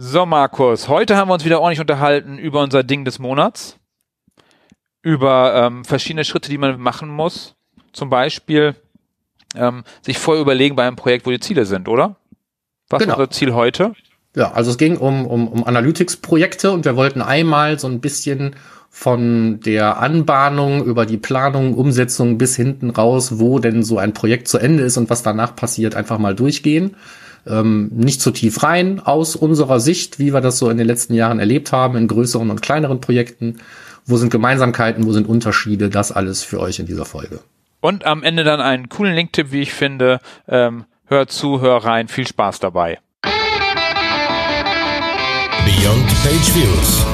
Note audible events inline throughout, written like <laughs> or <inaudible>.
So, Markus, heute haben wir uns wieder ordentlich unterhalten über unser Ding des Monats, über ähm, verschiedene Schritte, die man machen muss. Zum Beispiel ähm, sich vorher überlegen bei einem Projekt, wo die Ziele sind, oder? Was genau. ist unser Ziel heute? Ja, also es ging um, um, um Analytics-Projekte und wir wollten einmal so ein bisschen von der Anbahnung über die Planung, Umsetzung bis hinten raus, wo denn so ein Projekt zu Ende ist und was danach passiert, einfach mal durchgehen. Ähm, nicht zu tief rein aus unserer Sicht, wie wir das so in den letzten Jahren erlebt haben, in größeren und kleineren Projekten. Wo sind Gemeinsamkeiten, wo sind Unterschiede? Das alles für euch in dieser Folge. Und am Ende dann einen coolen Linktipp, wie ich finde. Ähm, hör zu, hör rein, viel Spaß dabei. Beyond Page Views.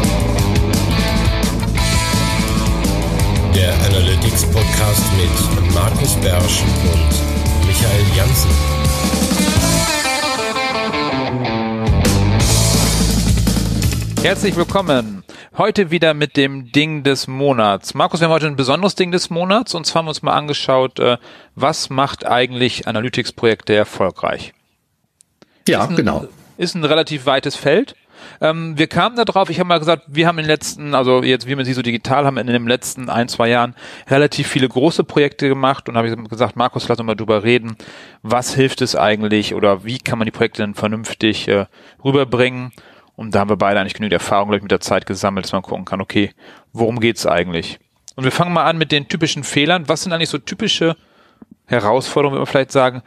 Der Analytics Podcast mit Markus Bersch und Michael Janssen. Herzlich willkommen Heute wieder mit dem Ding des Monats. Markus, wir haben heute ein besonderes Ding des Monats und zwar haben wir uns mal angeschaut, äh, was macht eigentlich Analytics-Projekte erfolgreich? Ja, ein, genau. Ist ein relativ weites Feld. Ähm, wir kamen da drauf, ich habe mal gesagt, wir haben in den letzten, also jetzt wie man sie so digital haben, in den letzten ein, zwei Jahren relativ viele große Projekte gemacht und habe ich gesagt, Markus, lass uns mal drüber reden, was hilft es eigentlich oder wie kann man die Projekte denn vernünftig äh, rüberbringen und da haben wir beide eigentlich genügend Erfahrung, glaube ich, mit der Zeit gesammelt, dass man gucken kann, okay, worum geht's eigentlich? Und wir fangen mal an mit den typischen Fehlern. Was sind eigentlich so typische Herausforderungen, würde man vielleicht sagen,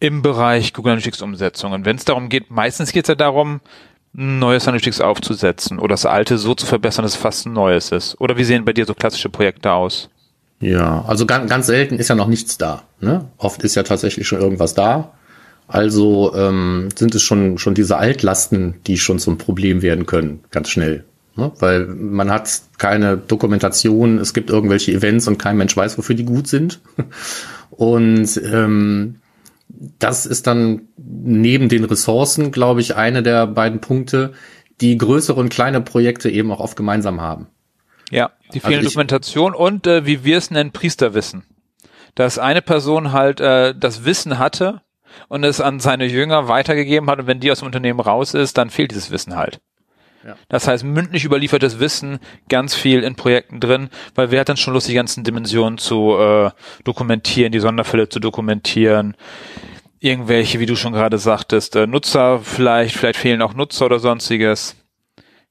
im Bereich Google Analytics Umsetzungen? Wenn es darum geht, meistens geht es ja darum, ein neues Analytics aufzusetzen oder das alte so zu verbessern, dass es fast ein neues ist. Oder wie sehen bei dir so klassische Projekte aus? Ja, also ganz, ganz selten ist ja noch nichts da. Ne? Oft ist ja tatsächlich schon irgendwas da. Also ähm, sind es schon, schon diese Altlasten, die schon zum Problem werden können, ganz schnell. Ne? Weil man hat keine Dokumentation, es gibt irgendwelche Events und kein Mensch weiß, wofür die gut sind. <laughs> Und ähm, das ist dann neben den Ressourcen, glaube ich, eine der beiden Punkte, die größere und kleine Projekte eben auch oft gemeinsam haben. Ja, die fehlende also Dokumentation und äh, wie wir es nennen, Priesterwissen. Dass eine Person halt äh, das Wissen hatte, und es an seine Jünger weitergegeben hat und wenn die aus dem Unternehmen raus ist, dann fehlt dieses Wissen halt. Ja. Das heißt, mündlich überliefertes Wissen, ganz viel in Projekten drin, weil wer hat dann schon Lust, die ganzen Dimensionen zu äh, dokumentieren, die Sonderfälle zu dokumentieren, irgendwelche, wie du schon gerade sagtest, äh, Nutzer vielleicht, vielleicht fehlen auch Nutzer oder sonstiges.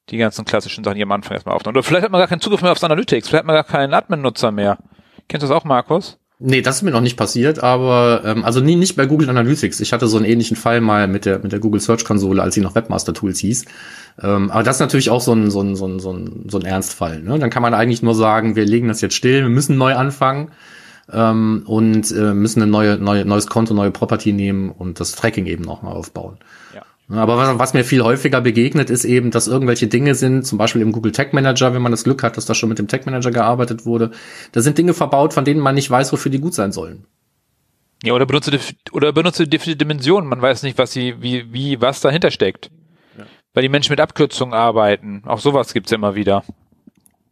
Die ganzen klassischen Sachen, die am Anfang erstmal auftauchen. Oder vielleicht hat man gar keinen Zugriff mehr aufs Analytics, vielleicht hat man gar keinen Admin-Nutzer mehr. Kennst du das auch, Markus? Nee, das ist mir noch nicht passiert, aber ähm, also nie, nicht bei Google Analytics. Ich hatte so einen ähnlichen Fall mal mit der mit der Google Search Konsole, als sie noch Webmaster Tools hieß. Ähm, aber das ist natürlich auch so ein so ein so ein so ein, so ein Ernstfall. Ne? Dann kann man eigentlich nur sagen, wir legen das jetzt still, wir müssen neu anfangen ähm, und äh, müssen ein neue, neue neues Konto, neue Property nehmen und das Tracking eben nochmal aufbauen. Aber was, was, mir viel häufiger begegnet, ist eben, dass irgendwelche Dinge sind, zum Beispiel im Google Tag Manager, wenn man das Glück hat, dass da schon mit dem Tag Manager gearbeitet wurde, da sind Dinge verbaut, von denen man nicht weiß, wofür die gut sein sollen. Ja, oder benutze oder benutze die Dimensionen. Man weiß nicht, was sie, wie, wie, was dahinter steckt. Ja. Weil die Menschen mit Abkürzungen arbeiten. Auch sowas gibt's ja immer wieder.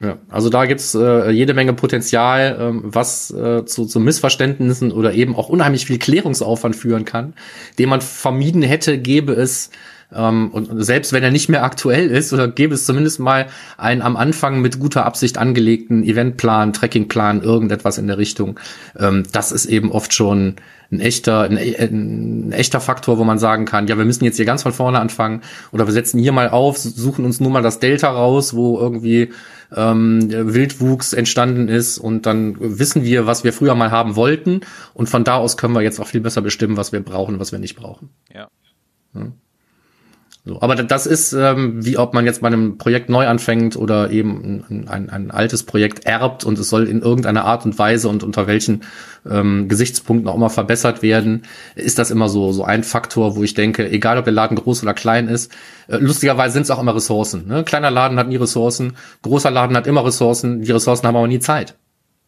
Ja, also da gibt's äh, jede Menge Potenzial, ähm, was äh, zu, zu Missverständnissen oder eben auch unheimlich viel Klärungsaufwand führen kann, den man vermieden hätte, gäbe es ähm, und selbst wenn er nicht mehr aktuell ist, oder gäbe es zumindest mal einen am Anfang mit guter Absicht angelegten Eventplan, Trackingplan, irgendetwas in der Richtung. Ähm, das ist eben oft schon ein echter, ein, ein, echter Faktor, wo man sagen kann, ja, wir müssen jetzt hier ganz von vorne anfangen oder wir setzen hier mal auf, suchen uns nur mal das Delta raus, wo irgendwie ähm, Wildwuchs entstanden ist und dann wissen wir, was wir früher mal haben wollten und von da aus können wir jetzt auch viel besser bestimmen, was wir brauchen, was wir nicht brauchen. Ja. Hm? So, aber das ist, ähm, wie ob man jetzt bei einem Projekt neu anfängt oder eben ein, ein, ein, altes Projekt erbt und es soll in irgendeiner Art und Weise und unter welchen ähm, Gesichtspunkten auch immer verbessert werden, ist das immer so, so ein Faktor, wo ich denke, egal ob der Laden groß oder klein ist, äh, lustigerweise sind es auch immer Ressourcen. Ne? Kleiner Laden hat nie Ressourcen, großer Laden hat immer Ressourcen, die Ressourcen haben aber nie Zeit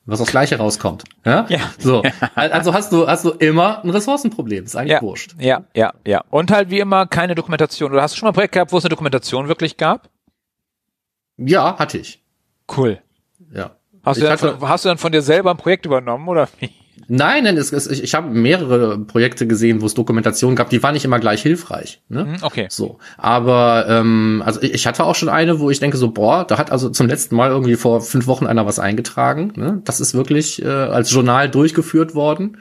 was das Gleiche rauskommt. Ja. ja. So. Also hast du, hast du immer ein Ressourcenproblem. Ist eigentlich ja. wurscht. Ja, ja, ja. Und halt wie immer keine Dokumentation. Oder hast du schon mal ein Projekt gehabt, wo es eine Dokumentation wirklich gab? Ja, hatte ich. Cool. Ja. Hast du, dann von, hast du dann von dir selber ein Projekt übernommen oder wie? Nein, nein, es, es, ich, ich habe mehrere Projekte gesehen, wo es Dokumentationen gab, die waren nicht immer gleich hilfreich. Ne? Mhm, okay. So, aber ähm, also ich, ich hatte auch schon eine, wo ich denke so, boah, da hat also zum letzten Mal irgendwie vor fünf Wochen einer was eingetragen. Ne? Das ist wirklich äh, als Journal durchgeführt worden.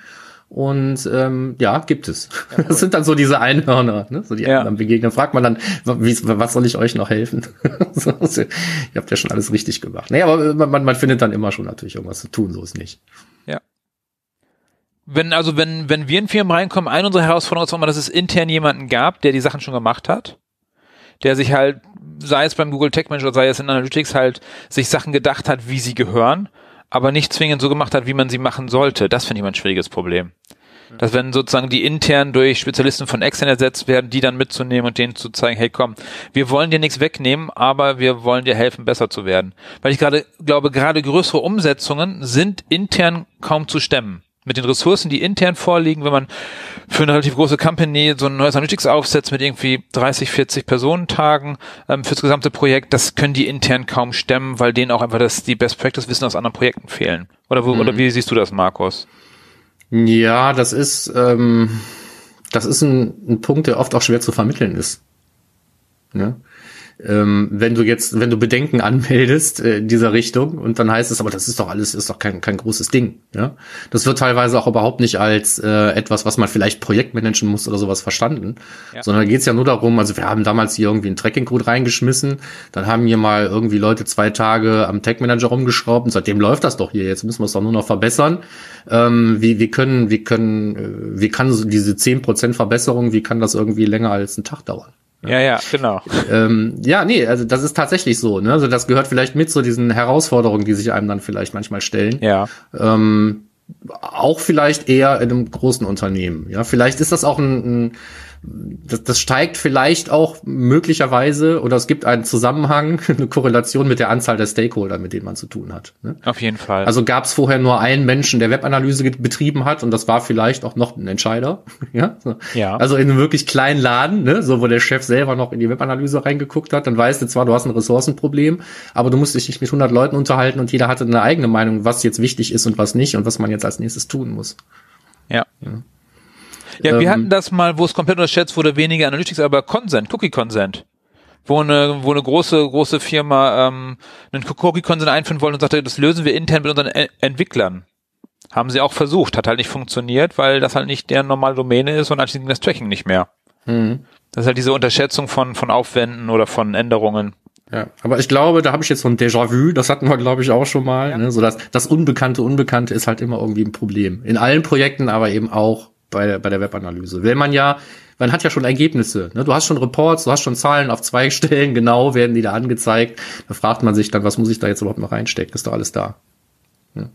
Und ähm, ja, gibt es. Ja, <laughs> das sind dann so diese Einhörner, ne? so die ja. begegnen. Fragt man dann, wie, was soll ich euch noch helfen? <laughs> so, ihr habt ja schon alles richtig gemacht. Nee, aber man, man findet dann immer schon natürlich irgendwas zu tun, so ist nicht. Ja. Wenn, also wenn, wenn wir in Firmen reinkommen, eine unserer Herausforderungen ist auch immer, dass es intern jemanden gab, der die Sachen schon gemacht hat, der sich halt, sei es beim Google Tech Manager oder sei es in Analytics halt, sich Sachen gedacht hat, wie sie gehören aber nicht zwingend so gemacht hat, wie man sie machen sollte. Das finde ich mal ein schwieriges Problem. Dass wenn sozusagen die intern durch Spezialisten von extern ersetzt werden, die dann mitzunehmen und denen zu zeigen, hey komm, wir wollen dir nichts wegnehmen, aber wir wollen dir helfen, besser zu werden. Weil ich gerade glaube, gerade größere Umsetzungen sind intern kaum zu stemmen mit den Ressourcen, die intern vorliegen, wenn man für eine relativ große Company so ein neues Analytics aufsetzt mit irgendwie 30, 40 Personentagen ähm, fürs gesamte Projekt, das können die intern kaum stemmen, weil denen auch einfach das, die Best Practice Wissen aus anderen Projekten fehlen. Oder, wo, mhm. oder wie siehst du das, Markus? Ja, das ist, ähm, das ist ein, ein Punkt, der oft auch schwer zu vermitteln ist. Ja? Ähm, wenn du jetzt, wenn du Bedenken anmeldest äh, in dieser Richtung und dann heißt es, aber das ist doch alles, ist doch kein, kein großes Ding. Ja, das wird teilweise auch überhaupt nicht als äh, etwas, was man vielleicht projektmanagen muss oder sowas verstanden, ja. sondern da geht es ja nur darum, also wir haben damals hier irgendwie einen Tracking-Code reingeschmissen, dann haben hier mal irgendwie Leute zwei Tage am Tag-Manager rumgeschraubt und seitdem läuft das doch hier, jetzt müssen wir es doch nur noch verbessern. Ähm, wie, wie können, wie können, äh, wie kann diese zehn Prozent Verbesserung, wie kann das irgendwie länger als einen Tag dauern? Ja, ja, genau. Ähm, ja, nee, also das ist tatsächlich so. Ne? Also das gehört vielleicht mit zu diesen Herausforderungen, die sich einem dann vielleicht manchmal stellen. Ja. Ähm, auch vielleicht eher in einem großen Unternehmen. Ja, vielleicht ist das auch ein, ein das, das steigt vielleicht auch möglicherweise oder es gibt einen Zusammenhang, <laughs> eine Korrelation mit der Anzahl der Stakeholder, mit denen man zu tun hat. Ne? Auf jeden Fall. Also gab es vorher nur einen Menschen, der Webanalyse betrieben hat und das war vielleicht auch noch ein Entscheider. <laughs> ja? Ja. Also in einem wirklich kleinen Laden, ne? so wo der Chef selber noch in die Webanalyse reingeguckt hat, dann weißt du zwar, du hast ein Ressourcenproblem, aber du musst dich nicht mit 100 Leuten unterhalten und jeder hatte eine eigene Meinung, was jetzt wichtig ist und was nicht und was man jetzt als nächstes tun muss. ja. ja. Ja, wir ähm, hatten das mal, wo es komplett unterschätzt wurde, weniger Analytics, aber Consent, Cookie Consent. Wo eine, wo eine große, große Firma ähm, einen Cookie Consent einführen wollte und sagte, das lösen wir intern mit unseren e Entwicklern. Haben sie auch versucht, hat halt nicht funktioniert, weil das halt nicht deren normale Domäne ist und anschließend das Tracking nicht mehr. Mhm. Das ist halt diese Unterschätzung von, von Aufwänden oder von Änderungen. Ja, aber ich glaube, da habe ich jetzt so ein Déjà-vu, das hatten wir, glaube ich, auch schon mal. Ja. Ne? So dass das Unbekannte, Unbekannte ist halt immer irgendwie ein Problem. In allen Projekten, aber eben auch bei, bei der Webanalyse. Will man ja, man hat ja schon Ergebnisse. Ne? Du hast schon Reports, du hast schon Zahlen auf zwei <laughs> Stellen, genau werden die da angezeigt. Da fragt man sich dann, was muss ich da jetzt überhaupt noch reinstecken? Ist doch alles da. Ja.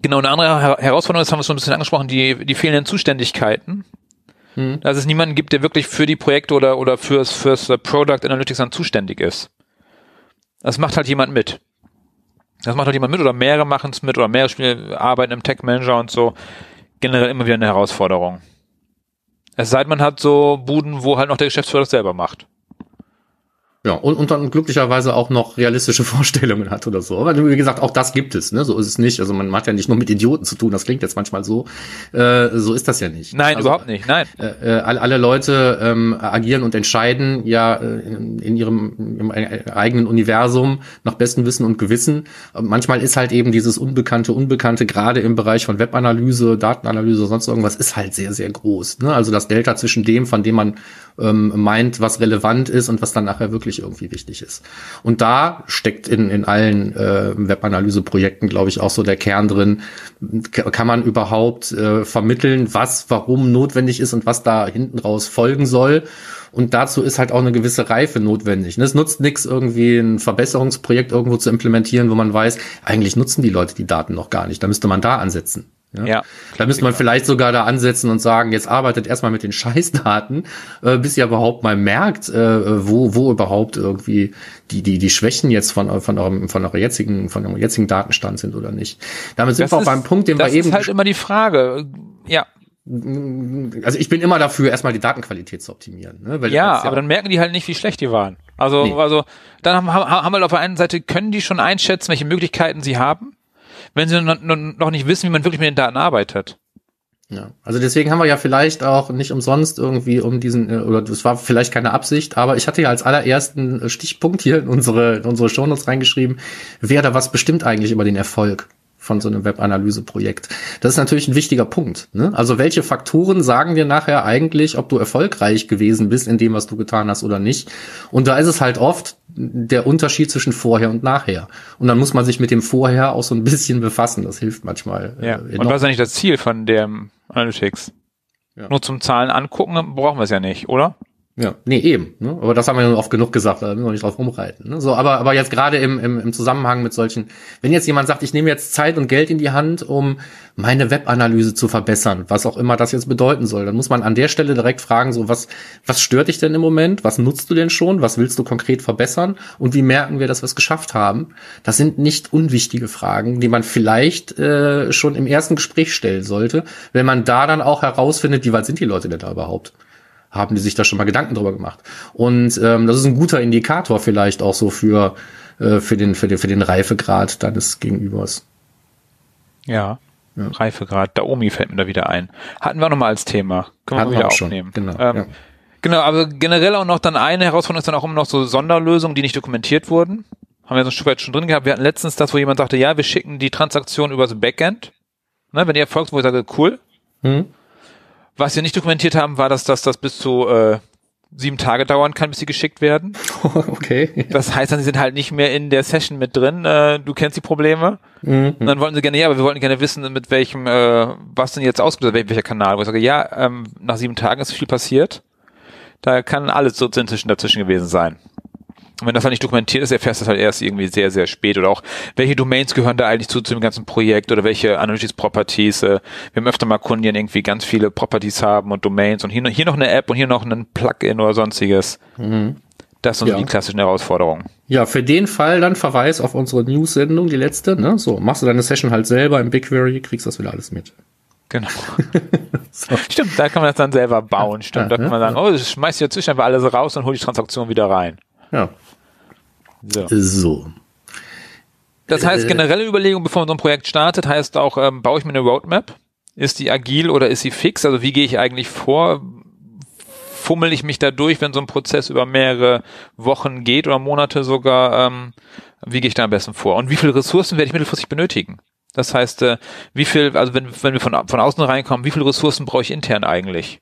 Genau, eine andere Herausforderung, das haben wir schon ein bisschen angesprochen, die, die fehlenden Zuständigkeiten. Hm. Dass es niemanden gibt, der wirklich für die Projekte oder, oder fürs, fürs Product Analytics dann zuständig ist. Das macht halt jemand mit. Das macht halt jemand mit oder mehrere machen es mit oder mehrere Spiele arbeiten im Tech Manager und so generell immer wieder eine Herausforderung. Es sei denn, man hat so Buden, wo halt noch der Geschäftsführer das selber macht. Ja, und, und dann glücklicherweise auch noch realistische <laughs> Vorstellungen hat oder so. Aber wie gesagt, auch das gibt es, ne? So ist es nicht. Also man hat ja nicht nur mit Idioten zu tun, das klingt jetzt manchmal so. Äh, so ist das ja nicht. Nein, also, überhaupt nicht, nein. Äh, äh alle, alle Leute ähm, agieren und entscheiden ja äh, in, ihrem eigenen Universum nach bestem Wissen und Gewissen. Manchmal ist halt eben dieses Unbekannte, Unbekannte, gerade im Bereich von Webanalyse, Datenanalyse, sonst irgendwas, ist halt sehr, sehr groß. Ne? Also das Delta zwischen dem, von dem man ähm, meint, was relevant ist und was dann nachher wirklich irgendwie wichtig ist. Und da steckt in, in allen äh, Webanalyse-Projekten, glaube ich, auch so der Kern drin. Kann man überhaupt äh, vermitteln, was warum notwendig ist und was da hinten raus folgen soll? Und dazu ist halt auch eine gewisse Reife notwendig. Es nutzt nichts, irgendwie ein Verbesserungsprojekt irgendwo zu implementieren, wo man weiß, eigentlich nutzen die Leute die Daten noch gar nicht. Da müsste man da ansetzen. Ja. ja. Da müsste man vielleicht sogar da ansetzen und sagen, jetzt arbeitet erstmal mit den <laughs> Scheißdaten, äh, bis ihr überhaupt mal merkt, äh, wo, wo überhaupt irgendwie die, die, die Schwächen jetzt von, von eurem, von eurer jetzigen, von eurem jetzigen Datenstand sind oder nicht. Damit sind das wir auch beim Punkt, den wir eben. Das ist halt immer die Frage. Ja. Also ich bin immer dafür, erstmal die Datenqualität zu optimieren. Ne? Weil ja, aber dann merken die halt nicht, wie schlecht die waren. Also, nee. also dann haben, haben wir auf der einen Seite, können die schon einschätzen, welche Möglichkeiten sie haben wenn sie noch nicht wissen, wie man wirklich mit den Daten arbeitet. Ja, also deswegen haben wir ja vielleicht auch nicht umsonst irgendwie um diesen, äh, oder das war vielleicht keine Absicht, aber ich hatte ja als allerersten Stichpunkt hier in unsere, in unsere Shownotes reingeschrieben, wer da was bestimmt eigentlich über den Erfolg von so einem Webanalyse-Projekt. Das ist natürlich ein wichtiger Punkt. Ne? Also welche Faktoren sagen dir nachher eigentlich, ob du erfolgreich gewesen bist in dem, was du getan hast oder nicht? Und da ist es halt oft der Unterschied zwischen vorher und nachher. Und dann muss man sich mit dem vorher auch so ein bisschen befassen. Das hilft manchmal. Äh, ja. Äh, und was ist eigentlich das Ziel von dem Analytics. Ja. Nur zum Zahlen angucken brauchen wir es ja nicht, oder? Ja, nee, eben. Ne? Aber das haben wir ja oft genug gesagt, da müssen wir nicht drauf rumreiten. Ne? So, aber, aber jetzt gerade im, im, im Zusammenhang mit solchen, wenn jetzt jemand sagt, ich nehme jetzt Zeit und Geld in die Hand, um meine Webanalyse zu verbessern, was auch immer das jetzt bedeuten soll, dann muss man an der Stelle direkt fragen, so was, was stört dich denn im Moment? Was nutzt du denn schon? Was willst du konkret verbessern? Und wie merken wir, dass wir es geschafft haben? Das sind nicht unwichtige Fragen, die man vielleicht äh, schon im ersten Gespräch stellen sollte, wenn man da dann auch herausfindet, wie weit sind die Leute denn da überhaupt? Haben die sich da schon mal Gedanken drüber gemacht. Und ähm, das ist ein guter Indikator vielleicht auch so für, äh, für, den, für, den, für den Reifegrad deines Gegenübers. Ja, ja. Reifegrad. Daomi fällt mir da wieder ein. Hatten wir noch mal als Thema. Können Hatten wir wieder aufnehmen. Schon. Genau. Ähm, ja. Genau, aber generell auch noch dann eine Herausforderung ist dann auch immer noch so Sonderlösungen, die nicht dokumentiert wurden. Haben wir so ein Stück weit schon drin gehabt. Wir hatten letztens das, wo jemand sagte, ja, wir schicken die Transaktion übers Backend. Ne, wenn ihr erfolgt, wo ich sage, cool. Hm. Was wir nicht dokumentiert haben, war, dass das, das bis zu äh, sieben Tage dauern kann, bis sie geschickt werden. <laughs> okay. Das heißt dann, sie sind halt nicht mehr in der Session mit drin. Äh, du kennst die Probleme. Mhm. Und dann wollten sie gerne, ja, aber wir wollten gerne wissen, mit welchem, äh, was denn jetzt ausgelöst, welcher Kanal. Wo ich sage, ja, ähm, nach sieben Tagen ist viel passiert. Da kann alles so dazwischen dazwischen gewesen sein. Und wenn das halt nicht dokumentiert ist, erfährst du das halt erst irgendwie sehr, sehr spät. Oder auch, welche Domains gehören da eigentlich zu, zu dem ganzen Projekt oder welche Analytics Properties. Äh, wir haben öfter mal Kunden, die irgendwie ganz viele Properties haben und Domains und hier, hier noch eine App und hier noch ein Plugin oder sonstiges. Mhm. Das sind ja. so die klassischen Herausforderungen. Ja, für den Fall dann Verweis auf unsere News-Sendung, die letzte. Ne? So, machst du deine Session halt selber im BigQuery, kriegst das wieder alles mit. Genau. <laughs> so. Stimmt, da kann man das dann selber bauen. Stimmt, ja, da kann man sagen, oh, ich schmeiß zwischen einfach alles raus und hol die Transaktion wieder rein. Ja. So. so. Das heißt, äh, generelle Überlegung, bevor man so ein Projekt startet, heißt auch, ähm, baue ich mir eine Roadmap? Ist die agil oder ist sie fix? Also wie gehe ich eigentlich vor? Fummel ich mich da durch, wenn so ein Prozess über mehrere Wochen geht oder Monate sogar? Ähm, wie gehe ich da am besten vor? Und wie viele Ressourcen werde ich mittelfristig benötigen? Das heißt, äh, wie viel, also wenn, wenn wir von, von außen reinkommen, wie viele Ressourcen brauche ich intern eigentlich?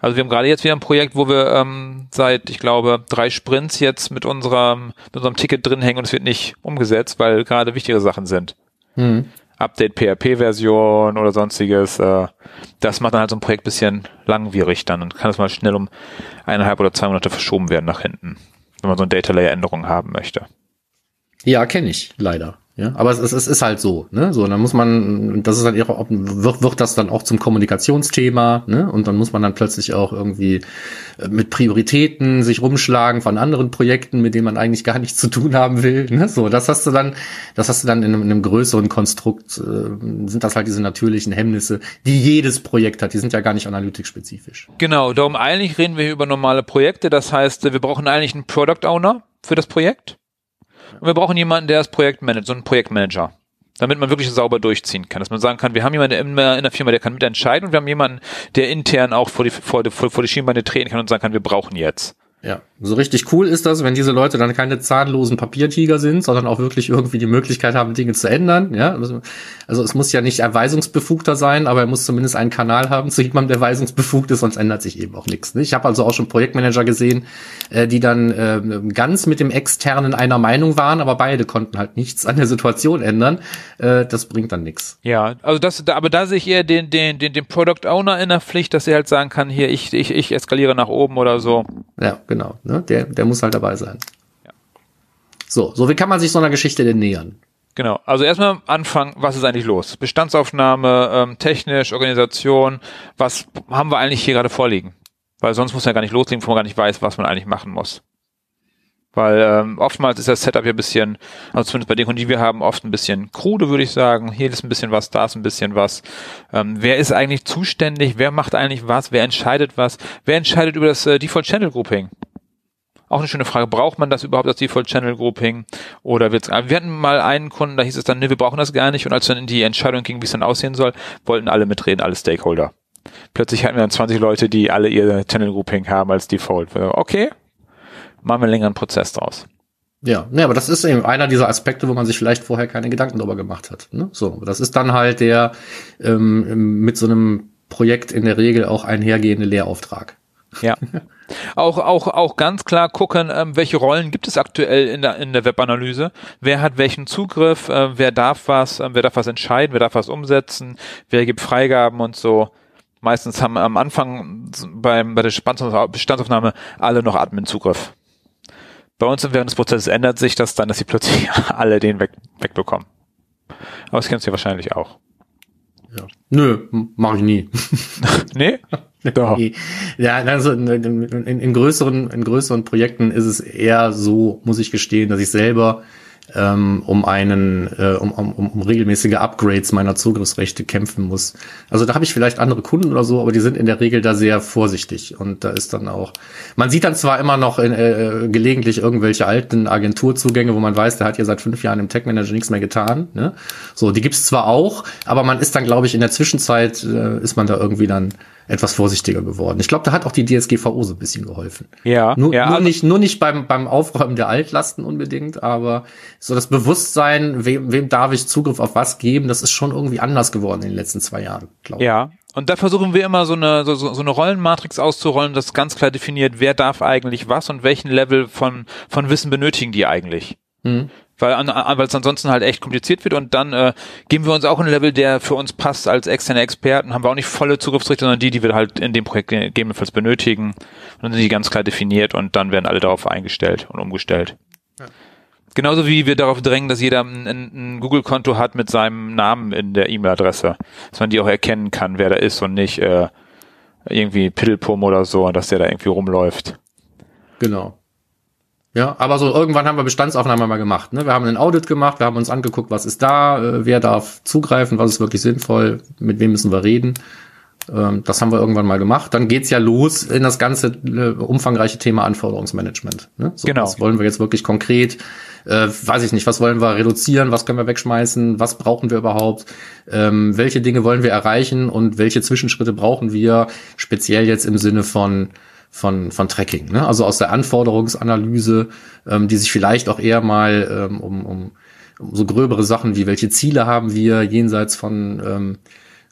Also wir haben gerade jetzt wieder ein Projekt, wo wir ähm, seit, ich glaube, drei Sprints jetzt mit unserem, mit unserem Ticket drin hängen und es wird nicht umgesetzt, weil gerade wichtige Sachen sind. Mhm. Update PHP-Version oder sonstiges. Äh, das macht dann halt so ein Projekt bisschen langwierig dann und kann es mal schnell um eineinhalb oder zwei Monate verschoben werden nach hinten, wenn man so eine Data Layer Änderung haben möchte. Ja, kenne ich leider. Ja, aber es, es ist halt so, ne? So, dann muss man, das ist dann ihre, wird, wird das dann auch zum Kommunikationsthema, ne? Und dann muss man dann plötzlich auch irgendwie äh, mit Prioritäten sich rumschlagen von anderen Projekten, mit denen man eigentlich gar nichts zu tun haben will. Ne? So, das hast du dann, das hast du dann in einem, in einem größeren Konstrukt, äh, sind das halt diese natürlichen Hemmnisse, die jedes Projekt hat. Die sind ja gar nicht analytikspezifisch. Genau, darum eigentlich reden wir über normale Projekte. Das heißt, wir brauchen eigentlich einen Product Owner für das Projekt. Und wir brauchen jemanden, der das Projekt managt, so einen Projektmanager. Damit man wirklich sauber durchziehen kann. Dass man sagen kann, wir haben jemanden in der Firma, der kann mitentscheiden und wir haben jemanden, der intern auch vor die, vor die, vor die Schienbeine treten kann und sagen kann, wir brauchen jetzt. Ja, so richtig cool ist das, wenn diese Leute dann keine zahnlosen Papiertiger sind, sondern auch wirklich irgendwie die Möglichkeit haben, Dinge zu ändern. Ja, also, es muss ja nicht erweisungsbefugter sein, aber er muss zumindest einen Kanal haben zu jemandem, der weisungsbefugt ist, sonst ändert sich eben auch nichts. Ne? Ich habe also auch schon Projektmanager gesehen, äh, die dann äh, ganz mit dem Externen einer Meinung waren, aber beide konnten halt nichts an der Situation ändern. Äh, das bringt dann nichts. Ja, also das, aber da sehe ich eher den, den, den, den Product Owner in der Pflicht, dass er halt sagen kann, hier, ich, ich, ich eskaliere nach oben oder so. Ja, genau. Ne? Der, der muss halt dabei sein. Ja. So, so wie kann man sich so einer Geschichte denn nähern? Genau, also erstmal anfangen, was ist eigentlich los? Bestandsaufnahme, ähm, technisch, Organisation, was haben wir eigentlich hier gerade vorliegen? Weil sonst muss man ja gar nicht loslegen, wo man gar nicht weiß, was man eigentlich machen muss. Weil ähm, oftmals ist das Setup ja ein bisschen, also zumindest bei den Kunden, die wir haben, oft ein bisschen krude, würde ich sagen. Hier ist ein bisschen was, da ist ein bisschen was. Ähm, wer ist eigentlich zuständig? Wer macht eigentlich was? Wer entscheidet was? Wer entscheidet über das äh, Default Channel Grouping? Auch eine schöne Frage. Braucht man das überhaupt, das Default Channel Grouping? Oder wird's, wir hatten mal einen Kunden, da hieß es dann, nee, wir brauchen das gar nicht. Und als dann in die Entscheidung ging, wie es dann aussehen soll, wollten alle mitreden, alle Stakeholder. Plötzlich hatten wir dann 20 Leute, die alle ihr Channel Grouping haben als Default. Okay. Machen wir einen längeren Prozess draus. Ja, ne, aber das ist eben einer dieser Aspekte, wo man sich vielleicht vorher keine Gedanken darüber gemacht hat. Ne? So, das ist dann halt der ähm, mit so einem Projekt in der Regel auch einhergehende Lehrauftrag. Ja. <laughs> Auch, auch, auch ganz klar gucken, ähm, welche Rollen gibt es aktuell in der, in der Webanalyse? Wer hat welchen Zugriff? Äh, wer darf was? Äh, wer darf was entscheiden? Wer darf was umsetzen? Wer gibt Freigaben und so? Meistens haben am Anfang beim, bei der Bestandsaufnahme alle noch Admin-Zugriff. Bei uns während des Prozesses ändert sich das dann, dass sie plötzlich <laughs> alle den weg, wegbekommen. Aber das kennst du ja wahrscheinlich auch. Ja. Nö, mache ich nie. <laughs> nee? <laughs> Doch. Ja, also in, in, in, größeren, in größeren Projekten ist es eher so, muss ich gestehen, dass ich selber ähm, um einen, äh, um, um, um regelmäßige Upgrades meiner Zugriffsrechte kämpfen muss. Also da habe ich vielleicht andere Kunden oder so, aber die sind in der Regel da sehr vorsichtig und da ist dann auch. Man sieht dann zwar immer noch in, äh, gelegentlich irgendwelche alten Agenturzugänge, wo man weiß, der hat ja seit fünf Jahren im Tech Manager nichts mehr getan. Ne? So, die gibt's zwar auch, aber man ist dann, glaube ich, in der Zwischenzeit äh, ist man da irgendwie dann etwas vorsichtiger geworden. Ich glaube, da hat auch die DSGVO so ein bisschen geholfen. Ja. Nur, ja, nur nicht, nur nicht beim, beim Aufräumen der Altlasten unbedingt, aber so das Bewusstsein, wem, wem darf ich Zugriff auf was geben, das ist schon irgendwie anders geworden in den letzten zwei Jahren, glaube ich. Ja. Und da versuchen wir immer so eine, so, so eine Rollenmatrix auszurollen, das ganz klar definiert, wer darf eigentlich was und welchen Level von, von Wissen benötigen die eigentlich. Hm weil an, weil es ansonsten halt echt kompliziert wird und dann äh, geben wir uns auch ein Level, der für uns passt als externe Experten, haben wir auch nicht volle Zugriffsrechte, sondern die, die wir halt in dem Projekt gegebenenfalls benötigen und dann sind die ganz klar definiert und dann werden alle darauf eingestellt und umgestellt. Ja. Genauso wie wir darauf drängen, dass jeder ein, ein Google-Konto hat mit seinem Namen in der E-Mail-Adresse, dass man die auch erkennen kann, wer da ist und nicht äh, irgendwie Piddelpum oder so, dass der da irgendwie rumläuft. Genau. Ja, aber so irgendwann haben wir Bestandsaufnahme mal gemacht. Ne? Wir haben ein Audit gemacht, wir haben uns angeguckt, was ist da, äh, wer darf zugreifen, was ist wirklich sinnvoll, mit wem müssen wir reden. Ähm, das haben wir irgendwann mal gemacht. Dann geht's ja los in das ganze äh, umfangreiche Thema Anforderungsmanagement. Ne? So, genau. Was wollen wir jetzt wirklich konkret? Äh, weiß ich nicht, was wollen wir reduzieren, was können wir wegschmeißen, was brauchen wir überhaupt, ähm, welche Dinge wollen wir erreichen und welche Zwischenschritte brauchen wir, speziell jetzt im Sinne von von, von Tracking. Ne? Also aus der Anforderungsanalyse, ähm, die sich vielleicht auch eher mal ähm, um, um, um so gröbere Sachen wie welche Ziele haben wir jenseits von ähm,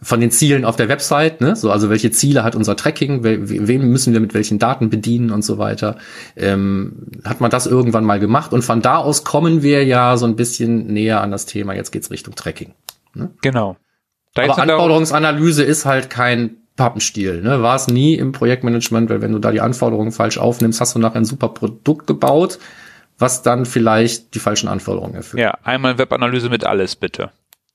von den Zielen auf der Website, ne? So, also welche Ziele hat unser Tracking, we wem müssen wir mit welchen Daten bedienen und so weiter. Ähm, hat man das irgendwann mal gemacht und von da aus kommen wir ja so ein bisschen näher an das Thema. Jetzt geht's Richtung Tracking. Ne? Genau. Da Aber Anforderungsanalyse ist halt kein Pappenstiel. Ne? War es nie im Projektmanagement, weil wenn du da die Anforderungen falsch aufnimmst, hast du nachher ein super Produkt gebaut, was dann vielleicht die falschen Anforderungen erfüllt. Ja, einmal Webanalyse mit alles, bitte.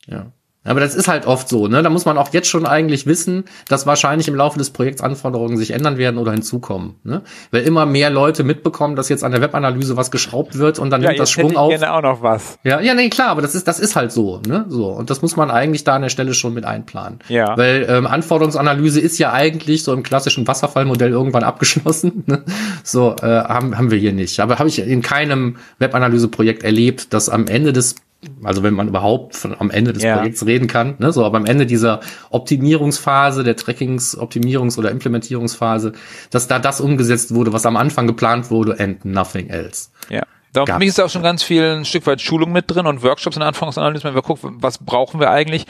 Ja. Aber das ist halt oft so, ne? Da muss man auch jetzt schon eigentlich wissen, dass wahrscheinlich im Laufe des Projekts Anforderungen sich ändern werden oder hinzukommen. Ne? Weil immer mehr Leute mitbekommen, dass jetzt an der Webanalyse was geschraubt wird und dann ja, nimmt das Schwung auf. Gerne auch noch was. Ja, ja, nee, klar, aber das ist, das ist halt so, ne? So. Und das muss man eigentlich da an der Stelle schon mit einplanen. Ja. Weil ähm, Anforderungsanalyse ist ja eigentlich so im klassischen Wasserfallmodell irgendwann abgeschlossen. <laughs> Ne? So, äh, haben, haben wir hier nicht. Aber habe ich in keinem Webanalyse-Projekt erlebt, dass am Ende des also wenn man überhaupt von am Ende des ja. Projekts reden kann, ne, so aber am Ende dieser Optimierungsphase, der Trackings, Optimierungs- oder Implementierungsphase, dass da das umgesetzt wurde, was am Anfang geplant wurde and nothing else. Ja. Da für mich ist auch schon ganz viel ein Stück weit Schulung mit drin und Workshops in der Anforderungsanalyse, wenn wir gucken, was brauchen wir eigentlich.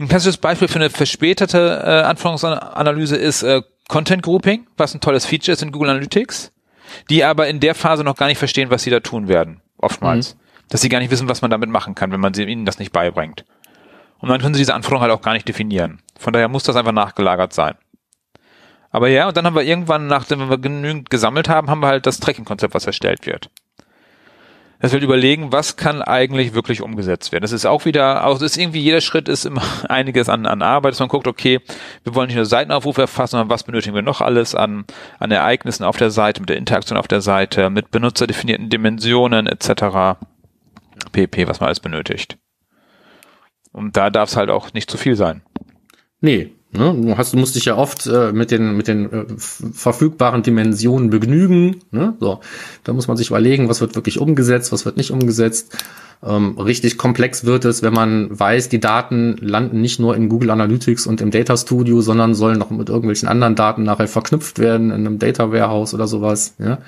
Ein klassisches Beispiel für eine verspätete äh, Anforderungsanalyse ist äh, Content Grouping, was ein tolles Feature ist in Google Analytics, die aber in der Phase noch gar nicht verstehen, was sie da tun werden, oftmals. Mhm dass sie gar nicht wissen, was man damit machen kann, wenn man sie, ihnen das nicht beibringt. Und dann können sie diese Anforderungen halt auch gar nicht definieren. Von daher muss das einfach nachgelagert sein. Aber ja, und dann haben wir irgendwann, nachdem wir genügend gesammelt haben, haben wir halt das Tracking-Konzept, was erstellt wird. Das wird überlegen, was kann eigentlich wirklich umgesetzt werden. Das ist auch wieder, auch ist irgendwie jeder Schritt ist immer <laughs> einiges an, an Arbeit, dass man guckt, okay, wir wollen nicht nur Seitenaufrufe erfassen, sondern was benötigen wir noch alles an, an Ereignissen auf der Seite, mit der Interaktion auf der Seite, mit benutzerdefinierten Dimensionen etc. PP, was man alles benötigt. Und da darf es halt auch nicht zu viel sein. Nee, Ne? Du, hast, du musst dich ja oft äh, mit den, mit den äh, verfügbaren Dimensionen begnügen. Ne? So, da muss man sich überlegen, was wird wirklich umgesetzt, was wird nicht umgesetzt. Ähm, richtig komplex wird es, wenn man weiß, die Daten landen nicht nur in Google Analytics und im Data Studio, sondern sollen noch mit irgendwelchen anderen Daten nachher verknüpft werden in einem Data Warehouse oder sowas. Ja?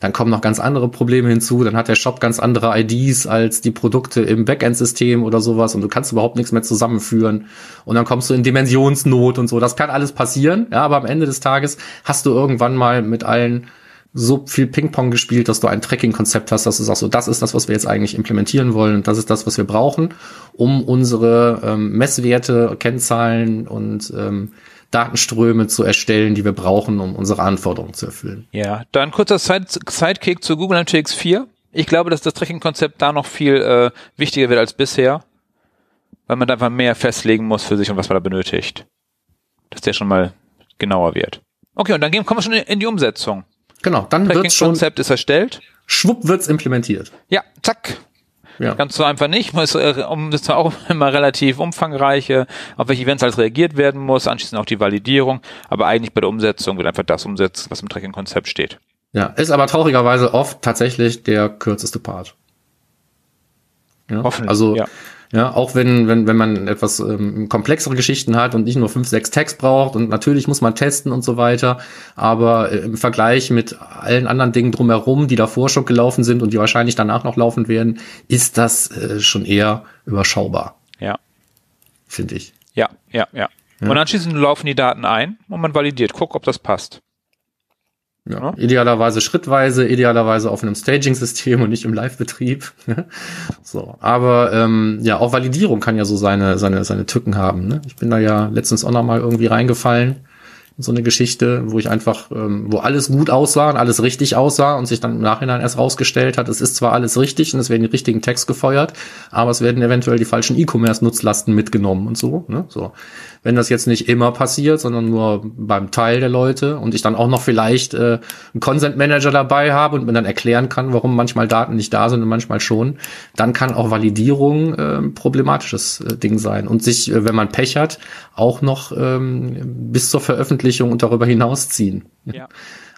Dann kommen noch ganz andere Probleme hinzu. Dann hat der Shop ganz andere IDs als die Produkte im Backend-System oder sowas und du kannst überhaupt nichts mehr zusammenführen. Und dann kommst du in Dimensionsnot und so. Das kann alles passieren. Ja, aber am Ende des Tages hast du irgendwann mal mit allen so viel Ping-Pong gespielt, dass du ein Tracking-Konzept hast, dass du sagst, so das ist das, was wir jetzt eigentlich implementieren wollen und das ist das, was wir brauchen, um unsere ähm, Messwerte, Kennzahlen und ähm, Datenströme zu erstellen, die wir brauchen, um unsere Anforderungen zu erfüllen. Ja, dann kurzer Side Sidekick zu Google Analytics 4. Ich glaube, dass das Tracking-Konzept da noch viel äh, wichtiger wird als bisher, weil man da einfach mehr festlegen muss für sich und was man da benötigt. Dass der schon mal genauer wird. Okay, und dann gehen, kommen wir schon in die Umsetzung. Genau, dann wird schon. Konzept ist erstellt. Schwupp wird's implementiert. Ja, zack. Ja. Ganz so einfach nicht. Muss, äh, um, das ist auch <laughs> immer relativ umfangreiche, auf welche Events alles reagiert werden muss, anschließend auch die Validierung. Aber eigentlich bei der Umsetzung wird einfach das umsetzt, was im Tracking-Konzept steht. Ja, ist aber traurigerweise oft tatsächlich der kürzeste Part. Ja, Hoffentlich, also ja. Ja, auch wenn, wenn, wenn man etwas ähm, komplexere Geschichten hat und nicht nur fünf, sechs Tags braucht und natürlich muss man testen und so weiter, aber äh, im Vergleich mit allen anderen Dingen drumherum, die davor schon gelaufen sind und die wahrscheinlich danach noch laufen werden, ist das äh, schon eher überschaubar. Ja. Finde ich. Ja, ja, ja, ja. Und anschließend laufen die Daten ein und man validiert, guckt, ob das passt. Ja, ja. Idealerweise schrittweise, idealerweise auf einem Staging-System und nicht im Live-Betrieb. so, aber ähm, ja, auch Validierung kann ja so seine seine seine Tücken haben. Ne? Ich bin da ja letztens auch noch mal irgendwie reingefallen so eine Geschichte, wo ich einfach, ähm, wo alles gut aussah und alles richtig aussah und sich dann im Nachhinein erst rausgestellt hat, es ist zwar alles richtig und es werden die richtigen Text gefeuert, aber es werden eventuell die falschen E-Commerce-Nutzlasten mitgenommen und so. Ne? So, wenn das jetzt nicht immer passiert, sondern nur beim Teil der Leute und ich dann auch noch vielleicht äh, einen Consent Manager dabei habe und mir dann erklären kann, warum manchmal Daten nicht da sind und manchmal schon, dann kann auch Validierung äh, problematisches äh, Ding sein und sich, äh, wenn man Pech hat, auch noch ähm, bis zur Veröffentlichung und darüber hinaus ziehen. Ja.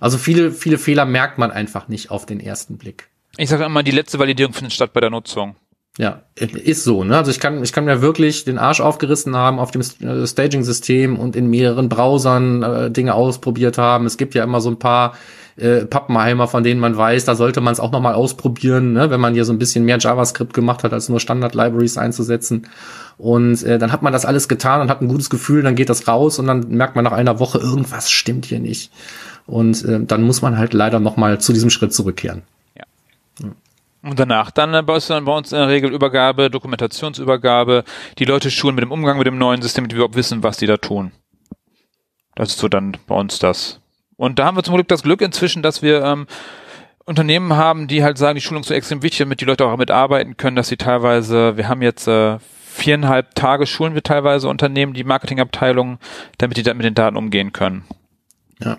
Also viele, viele Fehler merkt man einfach nicht auf den ersten Blick. Ich sage immer, die letzte Validierung findet statt bei der Nutzung. Ja, ist so, ne? Also ich kann, ich kann mir wirklich den Arsch aufgerissen haben auf dem äh, Staging-System und in mehreren Browsern äh, Dinge ausprobiert haben. Es gibt ja immer so ein paar äh, Pappenheimer, von denen man weiß, da sollte man es auch nochmal ausprobieren, ne? wenn man hier so ein bisschen mehr JavaScript gemacht hat, als nur Standard-Libraries einzusetzen. Und äh, dann hat man das alles getan und hat ein gutes Gefühl, dann geht das raus und dann merkt man nach einer Woche, irgendwas stimmt hier nicht. Und äh, dann muss man halt leider nochmal zu diesem Schritt zurückkehren. Ja. Und danach dann äh, bei uns, bei uns in der Regel Übergabe, Dokumentationsübergabe, die Leute schulen mit dem Umgang mit dem neuen System, die überhaupt wissen, was die da tun. Das ist so dann bei uns das. Und da haben wir zum Glück das Glück inzwischen, dass wir ähm, Unternehmen haben, die halt sagen, die Schulung ist so extrem wichtig, damit die Leute auch mitarbeiten können, dass sie teilweise, wir haben jetzt äh, viereinhalb Tage schulen wir teilweise Unternehmen, die Marketingabteilungen, damit die dann mit den Daten umgehen können. Ja.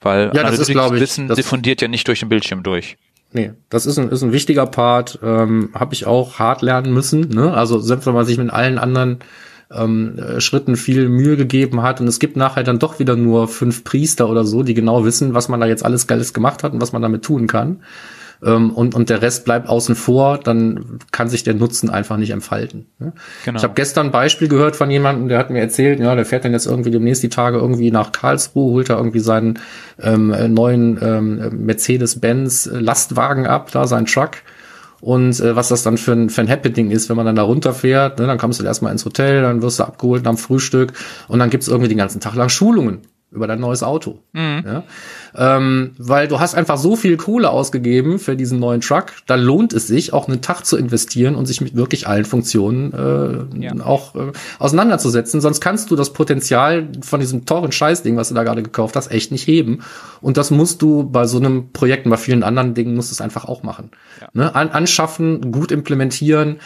Weil ja, das ist, glaube ich, Wissen diffundiert ja nicht durch den Bildschirm durch. Nee, das ist ein, ist ein wichtiger Part, ähm, habe ich auch hart lernen müssen. Ne? Also selbst wenn man sich mit allen anderen ähm, äh, Schritten viel Mühe gegeben hat und es gibt nachher dann doch wieder nur fünf Priester oder so, die genau wissen, was man da jetzt alles Geiles gemacht hat und was man damit tun kann ähm, und, und der Rest bleibt außen vor, dann kann sich der Nutzen einfach nicht entfalten. Ne? Genau. Ich habe gestern ein Beispiel gehört von jemandem, der hat mir erzählt, ja, der fährt dann jetzt irgendwie demnächst die Tage irgendwie nach Karlsruhe, holt da irgendwie seinen ähm, neuen ähm, Mercedes-Benz Lastwagen ab, da sein Truck und äh, was das dann für ein, für ein Happening ist, wenn man dann da runterfährt, ne, dann kommst du erstmal ins Hotel, dann wirst du abgeholt am Frühstück und dann gibt's irgendwie den ganzen Tag lang Schulungen über dein neues Auto. Mhm. Ja? Ähm, weil du hast einfach so viel Kohle ausgegeben für diesen neuen Truck, da lohnt es sich, auch einen Tag zu investieren und sich mit wirklich allen Funktionen äh, ja. auch äh, auseinanderzusetzen. Sonst kannst du das Potenzial von diesem teuren Scheißding, was du da gerade gekauft hast, echt nicht heben. Und das musst du bei so einem Projekt und bei vielen anderen Dingen musst du es einfach auch machen. Ja. Ne? An anschaffen, gut implementieren,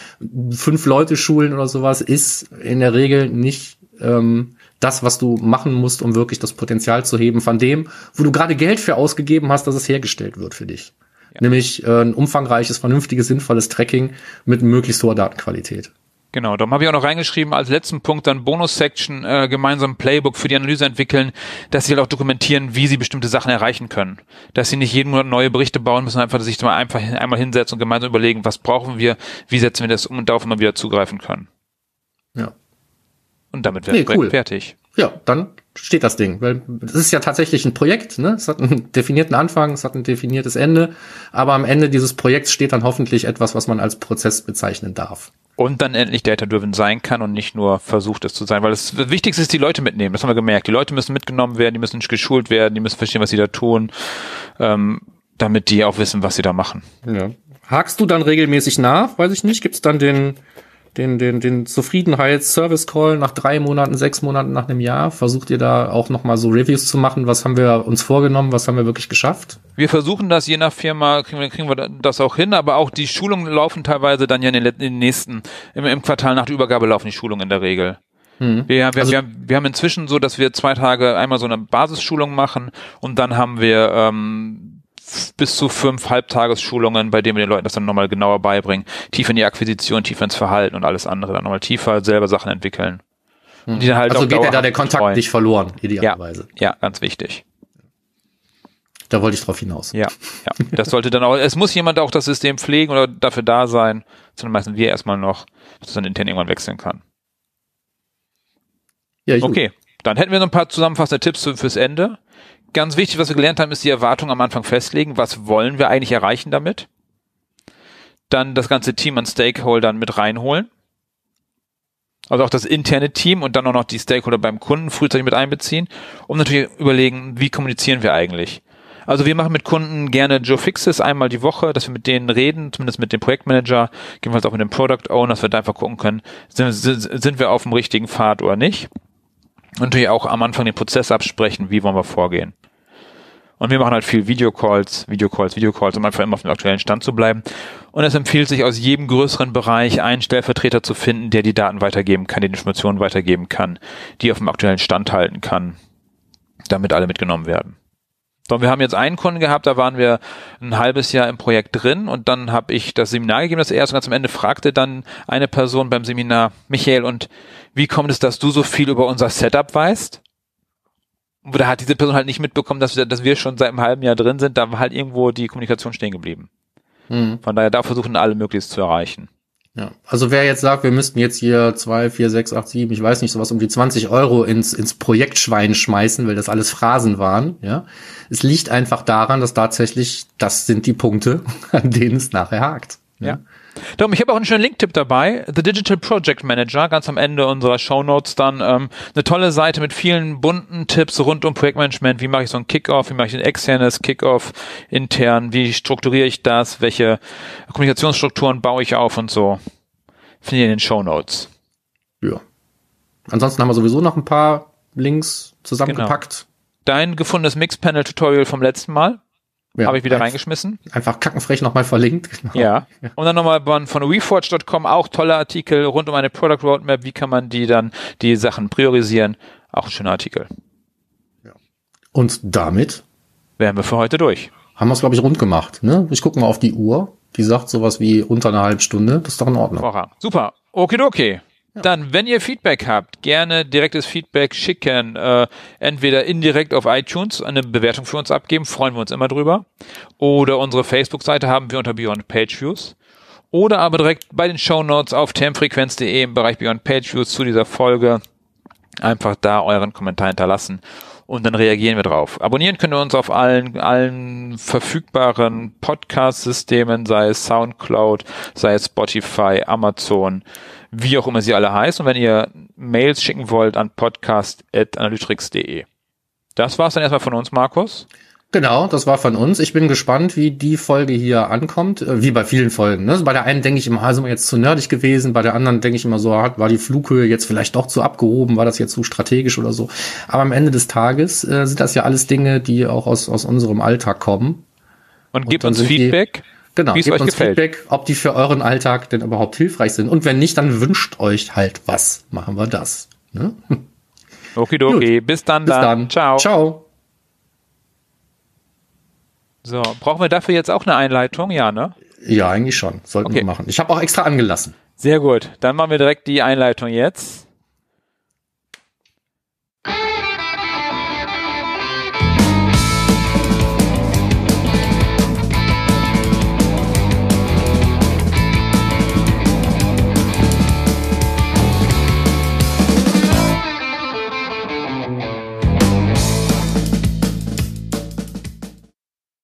fünf Leute schulen oder sowas ist in der Regel nicht ähm, das, was du machen musst, um wirklich das Potenzial zu heben von dem, wo du gerade Geld für ausgegeben hast, dass es hergestellt wird für dich. Ja. Nämlich äh, ein umfangreiches, vernünftiges, sinnvolles Tracking mit möglichst hoher Datenqualität. Genau, darum habe ich auch noch reingeschrieben, als letzten Punkt dann Bonus-Section, äh, gemeinsam Playbook für die Analyse entwickeln, dass sie halt auch dokumentieren, wie sie bestimmte Sachen erreichen können. Dass sie nicht jeden Monat neue Berichte bauen müssen, einfach sich mal einfach einmal hinsetzen und gemeinsam überlegen, was brauchen wir, wie setzen wir das um und darauf immer wieder zugreifen können. Ja. Und damit wäre Nee, cool. fertig. Ja, dann steht das Ding. Weil es ist ja tatsächlich ein Projekt, ne? Es hat einen <laughs> definierten Anfang, es hat ein definiertes Ende, aber am Ende dieses Projekts steht dann hoffentlich etwas, was man als Prozess bezeichnen darf. Und dann endlich data-driven sein kann und nicht nur versucht es zu sein. Weil das Wichtigste ist, die Leute mitnehmen. Das haben wir gemerkt. Die Leute müssen mitgenommen werden, die müssen geschult werden, die müssen verstehen, was sie da tun, ähm, damit die auch wissen, was sie da machen. Ja. Hakst du dann regelmäßig nach? Weiß ich nicht. Gibt es dann den, den, den, den Zufriedenheits-Service-Call nach drei Monaten, sechs Monaten, nach einem Jahr? Versucht ihr da auch nochmal so Reviews zu machen? Was haben wir uns vorgenommen? Was haben wir wirklich geschafft? Wir versuchen das, je nach Firma kriegen wir, kriegen wir das auch hin, aber auch die Schulungen laufen teilweise dann ja in den, in den nächsten, im, im Quartal nach der Übergabe laufen die Schulungen in der Regel. Wir, wir, Also- wir, haben- wir haben inzwischen so, dass wir zwei Tage einmal so eine Basisschulung machen und dann haben wir ähm, bis zu fünf Halbtagesschulungen, bei denen wir den Leuten das dann nochmal genauer beibringen, tiefer in die Akquisition, tiefer ins Verhalten und alles andere, dann nochmal tiefer selber Sachen entwickeln. Dann halt Also auch geht ja da der Kontakt betreuen. nicht verloren, ja, idealerweise. ja, ganz wichtig. Da wollte ich drauf hinaus. Ja, ja. Das sollte dann auch, es muss jemand auch das System pflegen oder dafür da sein, sondern meistens wir erstmal noch, dass es dann intern irgendwann wechseln kann. Ja, gut. Okay, dann hätten wir noch ein paar zusammenfassende Tipps für- fürs Ende. Ganz wichtig, was wir gelernt haben, ist die Erwartung am Anfang festlegen. Was wollen wir eigentlich erreichen damit? Dann das ganze Team an Stakeholdern mit reinholen. Also auch das interne Team und dann auch noch die Stakeholder beim Kunden frühzeitig mit einbeziehen, um natürlich überlegen, wie kommunizieren wir eigentlich. Also wir machen mit Kunden gerne Joe Fixes einmal die Woche, dass wir mit denen reden, zumindest mit dem Projektmanager, gegebenenfalls auch mit dem Product Owner, dass wir da einfach gucken können, sind, sind, sind wir auf dem richtigen Pfad oder nicht. Und natürlich auch am Anfang den Prozess absprechen, wie wollen wir vorgehen. Und wir machen halt viel Videocalls, Videocalls, Videocalls, um einfach immer auf dem aktuellen Stand zu bleiben. Und es empfiehlt sich aus jedem größeren Bereich einen Stellvertreter zu finden, der die Daten weitergeben kann, die Informationen weitergeben kann, die auf dem aktuellen Stand halten kann, damit alle mitgenommen werden. Und wir haben jetzt einen Kunden gehabt, da waren wir ein halbes Jahr im Projekt drin und dann habe ich das Seminar gegeben, das erste und ganz am Ende fragte dann eine Person beim Seminar, Michael, und wie kommt es, dass du so viel über unser Setup weißt? Und da hat diese Person halt nicht mitbekommen, dass wir, dass wir schon seit einem halben Jahr drin sind, da war halt irgendwo die Kommunikation stehen geblieben. Mhm. Von daher, da versuchen alle möglichst zu erreichen. Ja. Also wer jetzt sagt, wir müssten jetzt hier zwei, vier, sechs, acht, sieben, ich weiß nicht, sowas um die 20 Euro ins, ins Projektschwein schmeißen, weil das alles Phrasen waren, ja. Es liegt einfach daran, dass tatsächlich, das sind die Punkte, <laughs> an denen es nachher hakt. Ja. Darum, ich habe auch einen schönen Linktipp dabei. The Digital Project Manager, ganz am Ende unserer Show Notes dann. Ähm, eine tolle Seite mit vielen bunten Tipps rund um Projektmanagement. Wie mache ich so ein Kickoff? Wie mache ich ein externes Kickoff intern? Wie strukturiere ich das? Welche Kommunikationsstrukturen baue ich auf und so? Finde ich in den Show Notes. Ja. Ansonsten haben wir sowieso noch ein paar Links zusammengepackt. Dein gefundenes Mixpanel-Tutorial vom letzten Mal Ja, habe ich wieder ein- reingeschmissen. Einfach kackenfrech nochmal verlinkt. <laughs> Genau. Ja. Und dann nochmal von, von reforge.com auch tolle Artikel rund um eine Product Roadmap. Wie kann man die dann, die Sachen priorisieren? Auch ein schöner Artikel. Und damit Wären wir für heute durch. haben wir es, glaube ich, rund gemacht. Ne? Ich gucke mal auf die Uhr. Die sagt sowas wie unter einer halben Stunde. Das ist doch in Ordnung. Vorrang. Super. Okidoki. Dann, wenn ihr Feedback habt, gerne direktes Feedback schicken. Äh, entweder indirekt auf iTunes eine Bewertung für uns abgeben, freuen wir uns immer drüber. Oder unsere Facebook-Seite haben wir unter Beyond Page Views. Oder aber direkt bei den Show Notes auf termfrequenz.de im Bereich Beyond Page Views zu dieser Folge. Einfach da euren Kommentar hinterlassen und dann reagieren wir drauf. Abonnieren könnt ihr uns auf allen, allen verfügbaren Podcast-Systemen, sei es Soundcloud, sei es Spotify, Amazon, wie auch immer sie alle heißen. Und wenn ihr Mails schicken wollt an podcast.analytrix.de. Das war's dann erstmal von uns, Markus. Genau, das war von uns. Ich bin gespannt, wie die Folge hier ankommt, äh, wie bei vielen Folgen. Ne? Bei der einen denke ich immer, ah, sind wir jetzt zu nerdig gewesen, bei der anderen denke ich immer so, ah, war die Flughöhe jetzt vielleicht doch zu abgehoben, war das jetzt zu strategisch oder so. Aber am Ende des Tages äh, sind das ja alles Dinge, die auch aus, aus unserem Alltag kommen. Und gebt dann uns sind die- Feedback, Genau, gebt euch uns gefällt. Feedback, ob die für euren Alltag denn überhaupt hilfreich sind. Und wenn nicht, dann wünscht euch halt was. Machen wir das. Ne? <laughs> Okidoki. Bis dann, Bis dann. Ciao. Ciao. So, brauchen wir dafür jetzt auch eine Einleitung? Ja, ne? Ja, eigentlich schon. Sollten Okay. wir machen. Ich habe auch extra angelassen. Sehr gut. Dann machen wir direkt die Einleitung jetzt.